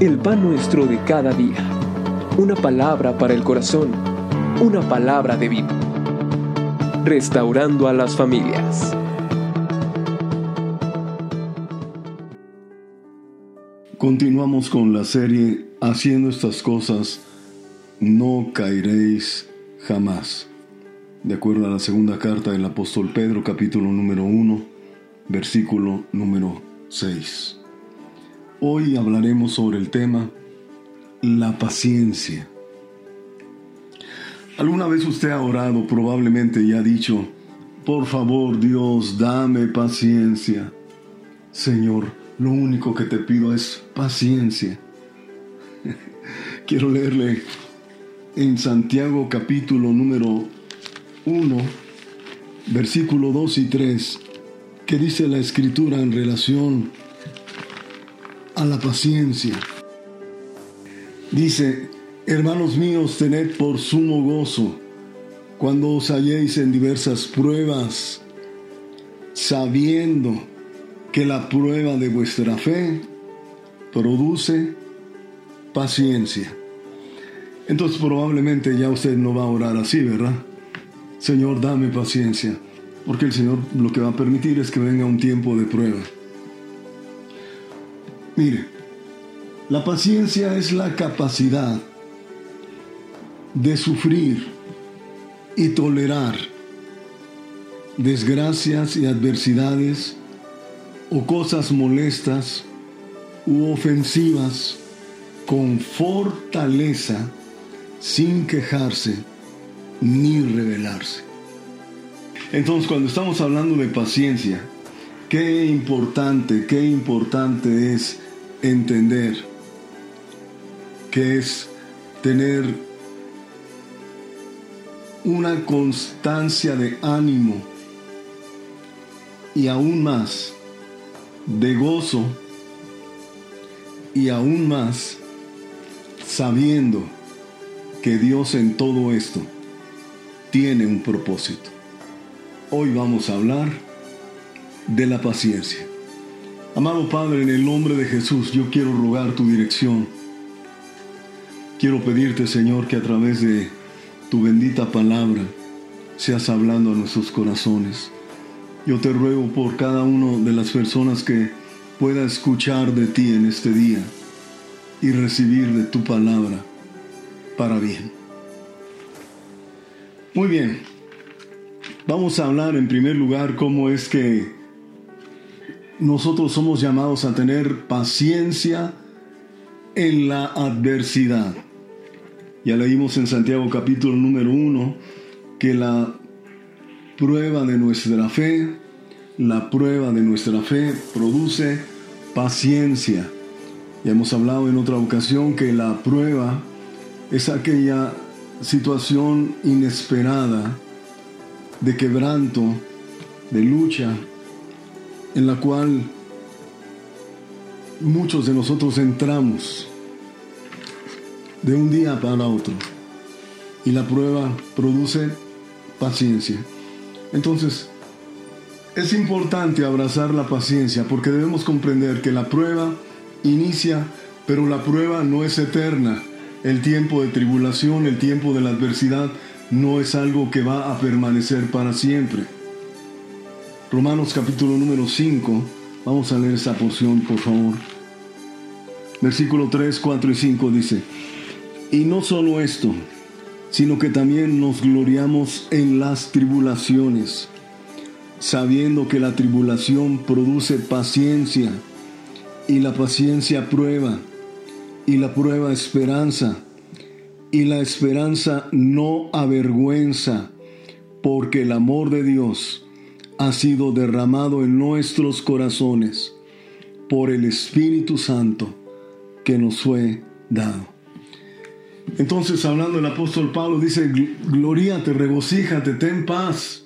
el pan nuestro de cada día. Una palabra para el corazón, una palabra de vida. Restaurando a las familias. Continuamos con la serie Haciendo estas cosas, no caeréis jamás. De acuerdo a la segunda carta del apóstol Pedro, capítulo número 1, versículo número 6. Hoy hablaremos sobre el tema la paciencia. ¿Alguna vez usted ha orado probablemente y ha dicho, por favor Dios, dame paciencia? Señor, lo único que te pido es paciencia. Quiero leerle en Santiago capítulo número 1, versículo 2 y 3, que dice la escritura en relación a la paciencia. Dice, hermanos míos, tened por sumo gozo cuando os halléis en diversas pruebas, sabiendo que la prueba de vuestra fe produce paciencia. Entonces probablemente ya usted no va a orar así, ¿verdad? Señor, dame paciencia, porque el Señor lo que va a permitir es que venga un tiempo de prueba. Mire, la paciencia es la capacidad de sufrir y tolerar desgracias y adversidades o cosas molestas u ofensivas con fortaleza sin quejarse ni rebelarse. Entonces cuando estamos hablando de paciencia, qué importante, qué importante es entender que es tener una constancia de ánimo y aún más de gozo y aún más sabiendo que Dios en todo esto tiene un propósito. Hoy vamos a hablar de la paciencia. Amado Padre, en el nombre de Jesús, yo quiero rogar tu dirección. Quiero pedirte, Señor, que a través de tu bendita palabra seas hablando a nuestros corazones. Yo te ruego por cada una de las personas que pueda escuchar de ti en este día y recibir de tu palabra para bien. Muy bien, vamos a hablar en primer lugar cómo es que nosotros somos llamados a tener paciencia en la adversidad. Ya leímos en Santiago capítulo número 1 que la prueba de nuestra fe, la prueba de nuestra fe produce paciencia. Ya hemos hablado en otra ocasión que la prueba es aquella situación inesperada de quebranto, de lucha, en la cual muchos de nosotros entramos de un día para otro y la prueba produce paciencia. Entonces, es importante abrazar la paciencia porque debemos comprender que la prueba inicia, pero la prueba no es eterna. El tiempo de tribulación, el tiempo de la adversidad, no es algo que va a permanecer para siempre. Romanos capítulo número 5, vamos a leer esa porción, por favor. Versículo 3, 4 y 5 dice, y no solo esto, sino que también nos gloriamos en las tribulaciones, sabiendo que la tribulación produce paciencia, y la paciencia prueba, y la prueba esperanza, y la esperanza no avergüenza, porque el amor de Dios ha sido derramado en nuestros corazones por el Espíritu Santo que nos fue dado. Entonces, hablando el apóstol Pablo, dice, gloríate, regocíjate, ten paz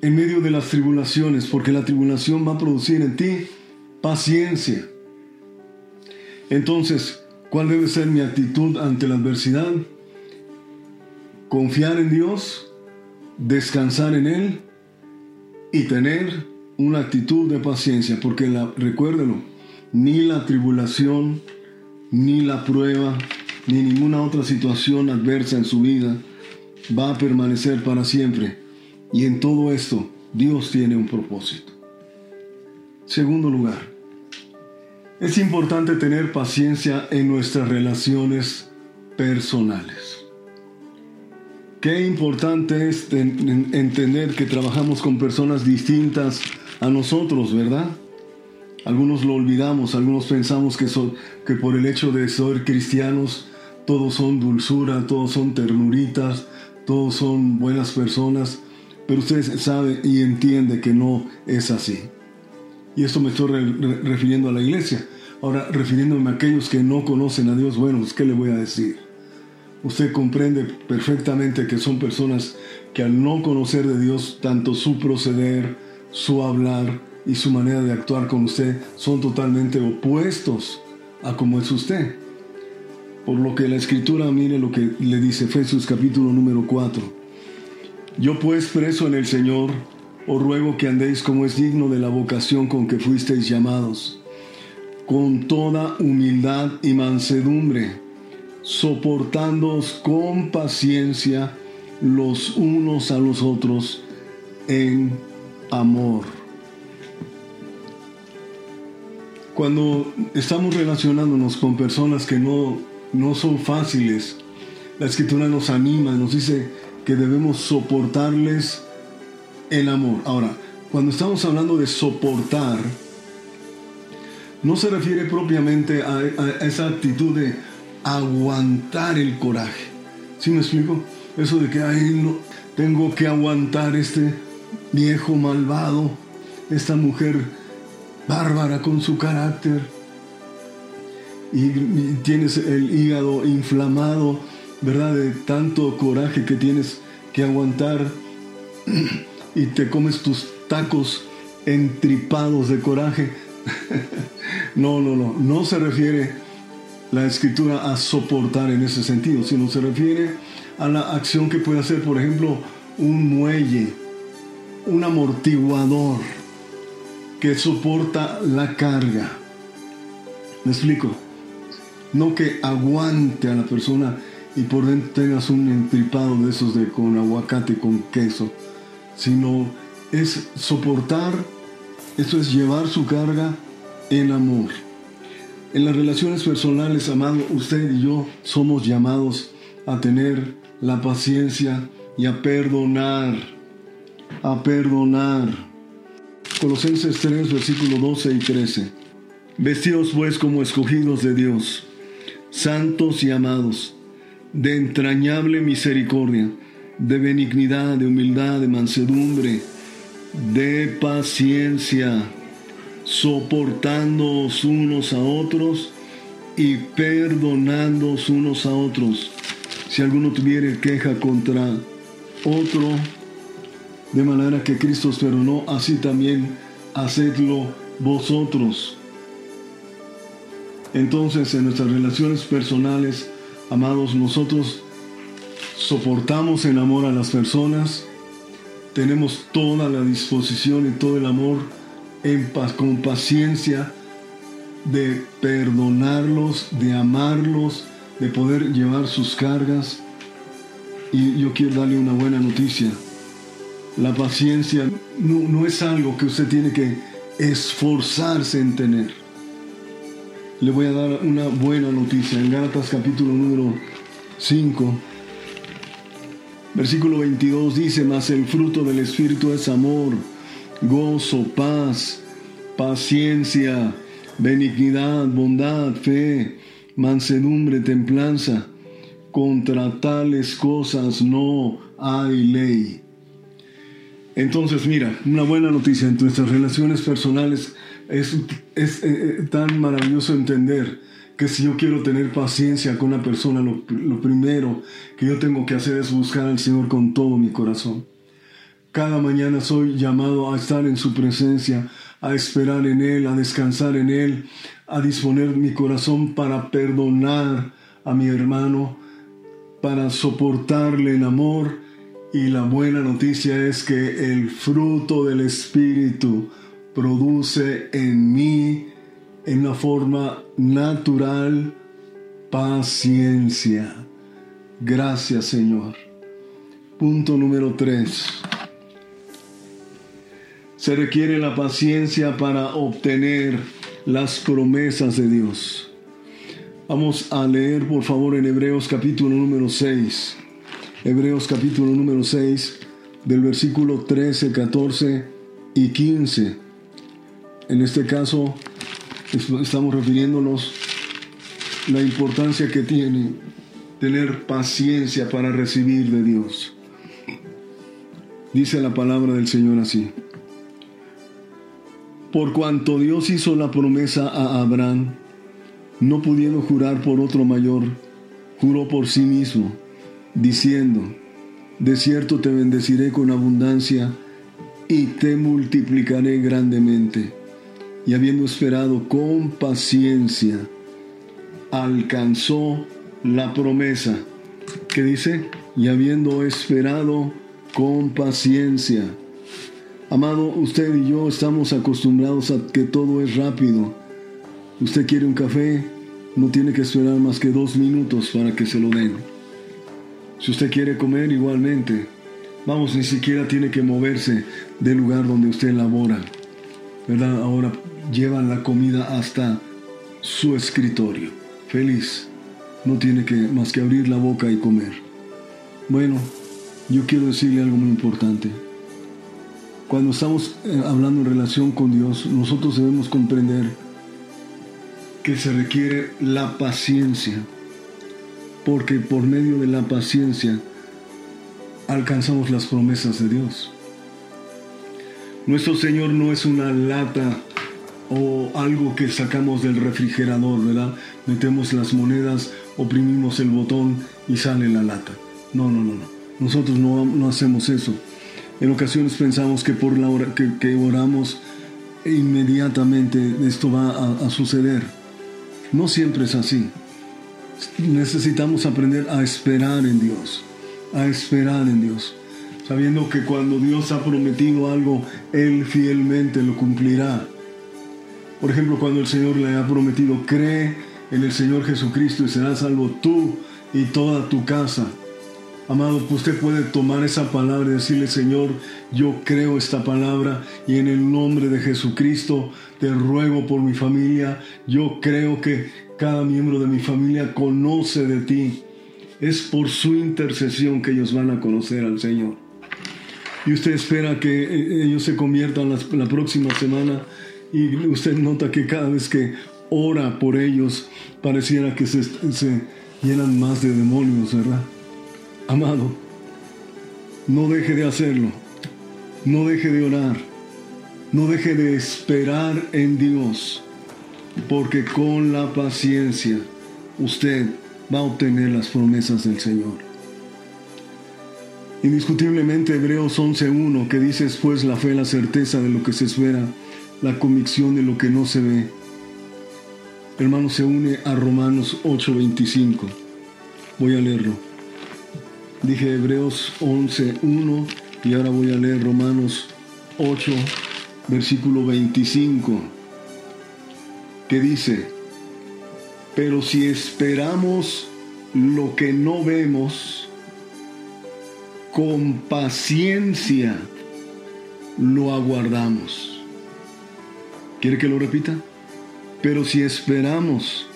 en medio de las tribulaciones, porque la tribulación va a producir en ti paciencia. Entonces, ¿cuál debe ser mi actitud ante la adversidad? Confiar en Dios, descansar en Él y tener una actitud de paciencia, porque la, recuérdelo, ni la tribulación ni la prueba, ni ninguna otra situación adversa en su vida va a permanecer para siempre. Y en todo esto, Dios tiene un propósito. Segundo lugar, es importante tener paciencia en nuestras relaciones personales. Qué importante es entender que trabajamos con personas distintas a nosotros, ¿verdad? Algunos lo olvidamos, algunos pensamos que, son, que por el hecho de ser cristianos todos son dulzura, todos son ternuritas, todos son buenas personas, pero usted sabe y entiende que no es así. Y esto me estoy refiriendo a la iglesia. Ahora, refiriéndome a aquellos que no conocen a Dios, bueno, pues, ¿qué le voy a decir? Usted comprende perfectamente que son personas que al no conocer de Dios, tanto su proceder, su hablar y su manera de actuar con usted son totalmente opuestos a como es usted. Por lo que la escritura, mire lo que le dice Efesios capítulo número 4. Yo pues preso en el Señor, os ruego que andéis como es digno de la vocación con que fuisteis llamados, con toda humildad y mansedumbre, soportándoos con paciencia los unos a los otros en amor. Cuando estamos relacionándonos con personas que no no son fáciles. La escritura nos anima, nos dice que debemos soportarles el amor. Ahora, cuando estamos hablando de soportar, no se refiere propiamente a, esa actitud de aguantar el coraje. ¿Sí me explico? Eso de que ay, no, tengo que aguantar este viejo malvado, esta mujer bárbara con su carácter y, tienes el hígado inflamado, ¿verdad? De tanto coraje que tienes que aguantar y te comes tus tacos entripados de coraje. no, no, no, no se refiere la escritura a soportar en ese sentido, sino se refiere a la acción que puede hacer, por ejemplo, un muelle, un amortiguador que soporta la carga. ¿Me explico? no que aguante a la persona y por dentro tengas un entripado de esos de con aguacate, con queso, sino es soportar, eso es llevar su carga en amor. En las relaciones personales, amado, usted y yo somos llamados a tener la paciencia y a perdonar, a perdonar. Colosenses 3, versículos 12 y 13. Vestidos pues como escogidos de Dios santos y amados, de entrañable misericordia, de benignidad, de humildad, de mansedumbre, de paciencia, soportándoos unos a otros y perdonándoos unos a otros. Si alguno tuviere queja contra otro, de manera que Cristo os perdonó, así también hacedlo vosotros. Entonces en nuestras relaciones personales, amados, nosotros soportamos en amor a las personas, tenemos toda la disposición y todo el amor en paz, con paciencia de perdonarlos, de amarlos, de poder llevar sus cargas. Y yo quiero darle una buena noticia. La paciencia no, no es algo que usted tiene que esforzarse en tener le voy a dar una buena noticia. En Gálatas capítulo número 5, versículo 22 dice, mas el fruto del Espíritu es amor, gozo, paz, paciencia, benignidad, bondad, fe, mansedumbre, templanza. Contra tales cosas no hay ley. Entonces, mira, una buena noticia en nuestras relaciones personales es, es eh, eh, tan maravilloso entender que si yo quiero tener paciencia con una persona, lo, lo primero que yo tengo que hacer es buscar al Señor con todo mi corazón. Cada mañana soy llamado a estar en su presencia, a esperar en Él, a descansar en Él, a disponer mi corazón para perdonar a mi hermano, para soportarle en amor. Y la buena noticia es que el fruto del Espíritu, produce en mí en una forma natural paciencia. Gracias Señor. Punto número 3. Se requiere la paciencia para obtener las promesas de Dios. Vamos a leer por favor en Hebreos capítulo número 6. Hebreos capítulo número 6 del versículo 13, 14 y 15. En este caso estamos refiriéndonos la importancia que tiene tener paciencia para recibir de Dios. Dice la palabra del Señor así. Por cuanto Dios hizo la promesa a Abraham, no pudiendo jurar por otro mayor, juró por sí mismo, diciendo, de cierto te bendeciré con abundancia y te multiplicaré grandemente. Y habiendo esperado con paciencia, alcanzó la promesa. que dice? Y habiendo esperado con paciencia Amado, usted y yo estamos acostumbrados a que todo es rápido. Usted quiere un café, no tiene que esperar más que dos minutos para que se lo den. Si usted quiere comer, igualmente. Vamos, ni siquiera tiene que moverse del lugar donde usted labora. ¿Verdad? Ahora llevan la comida hasta su escritorio. Feliz. No tiene que más que abrir la boca y comer. Bueno, yo quiero decirle algo muy importante. Cuando estamos eh, hablando en relación con Dios, nosotros debemos comprender que se requiere la paciencia, porque por medio de la paciencia alcanzamos las promesas de Dios. Nuestro Señor no es una lata o algo que sacamos del refrigerador, ¿verdad? Metemos las monedas, oprimimos el botón y sale la lata. No, no, no, no. Nosotros no, no hacemos eso. En ocasiones pensamos que por la hora que, oramos inmediatamente esto va a, a suceder. No siempre es así. Necesitamos aprender a esperar en Dios, a esperar en Dios, sabiendo que cuando Dios ha prometido algo, Él fielmente lo cumplirá. Por ejemplo, cuando el Señor le ha prometido, cree en el Señor Jesucristo y serás salvo tú y toda tu casa. Amado, usted puede tomar esa palabra y decirle, Señor, yo creo esta palabra y en el nombre de Jesucristo te ruego por mi familia. Yo creo que cada miembro de mi familia conoce de ti. Es por su intercesión que ellos van a conocer al Señor. Y usted espera que eh, ellos se conviertan la, próxima semana y usted nota que cada vez que ora por ellos pareciera que se, se llenan más de demonios, ¿verdad? Amado, no deje de hacerlo, no deje de orar, no deje de esperar en Dios, porque con la paciencia usted va a obtener las promesas del Señor. Indiscutiblemente Hebreos 11.1 que dice después la fe, la certeza de lo que se espera, la convicción de lo que no se ve. Hermano, se une a Romanos 8.25. Voy a leerlo. Dije Hebreos 11.1 y ahora voy a leer Romanos 8, versículo 25, que dice, pero si esperamos lo que no vemos, con paciencia lo aguardamos. ¿Quiere que lo repita? Pero si esperamos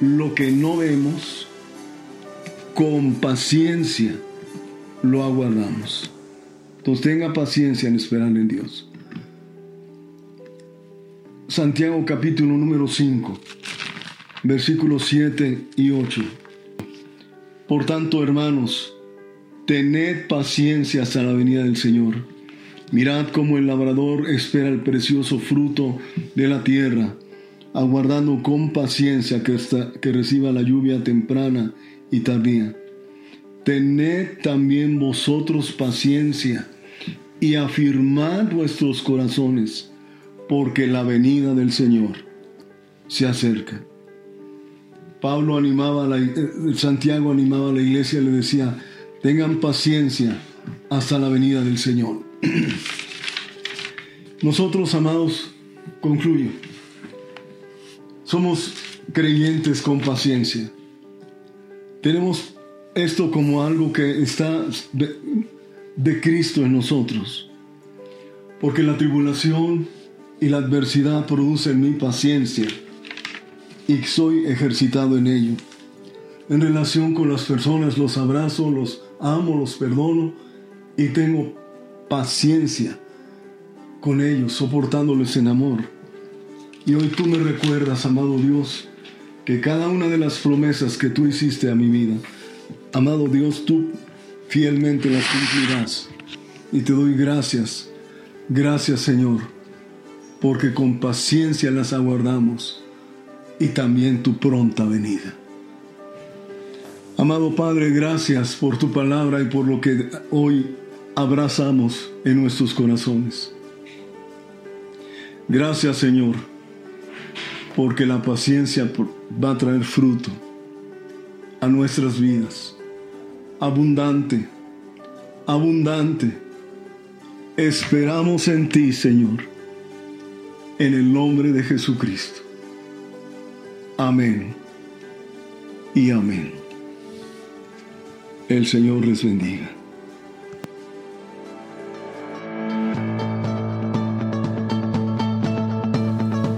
lo que no vemos, con paciencia lo aguardamos. Entonces tenga paciencia en esperar en Dios. Santiago capítulo número 5, versículos 7 y 8. Por tanto, hermanos, tened paciencia hasta la venida del Señor. Mirad cómo el labrador espera el precioso fruto de la tierra, aguardando con paciencia que, que reciba la lluvia temprana y tardía. Tened también vosotros paciencia y afirmad vuestros corazones, porque la venida del Señor se acerca. Pablo animaba, a la, eh, Santiago animaba a la iglesia y le decía, tengan paciencia hasta la venida del Señor. Nosotros, amados, concluyo, somos creyentes con paciencia. Tenemos esto como algo que está de, Cristo en nosotros. Porque la tribulación y la adversidad producen mi paciencia y soy ejercitado en ello. En relación con las personas los abrazo, los amo, los perdono y tengo paciencia con ellos, soportándoles en amor. Y hoy tú me recuerdas, amado Dios, que cada una de las promesas que tú hiciste a mi vida, amado Dios, tú fielmente las cumplirás. Y te doy gracias, gracias Señor, porque con paciencia las aguardamos y también tu pronta venida. Amado Padre, gracias por tu palabra y por lo que hoy abrazamos en nuestros corazones. Gracias Señor, porque la paciencia va a traer fruto a nuestras vidas. Abundante, abundante. Esperamos en ti, Señor, en el nombre de Jesucristo. Amén y amén. El Señor les bendiga.